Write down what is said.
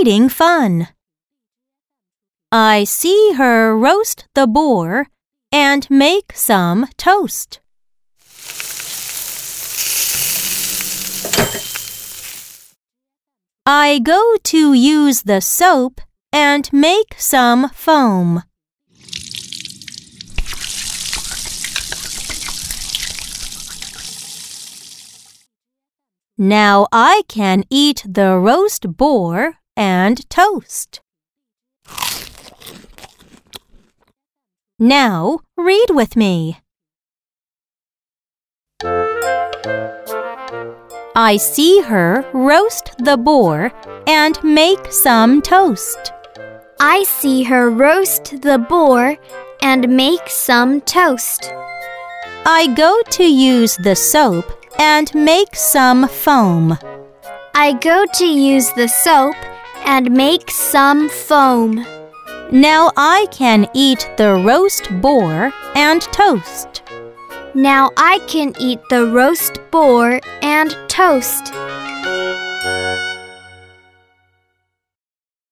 reading fun. I see her roast the boar and make some toast. I go to use the soap and make some foam. Now I can eat the roast boar and toast. Now read with me. I see her roast the boar and make some toast. I see her roast the boar and make some toast. I go to use the soap and make some foam. I go to use the soap and make some foam. Now I can eat the roast boar and toast. Now I can eat the roast boar and toast.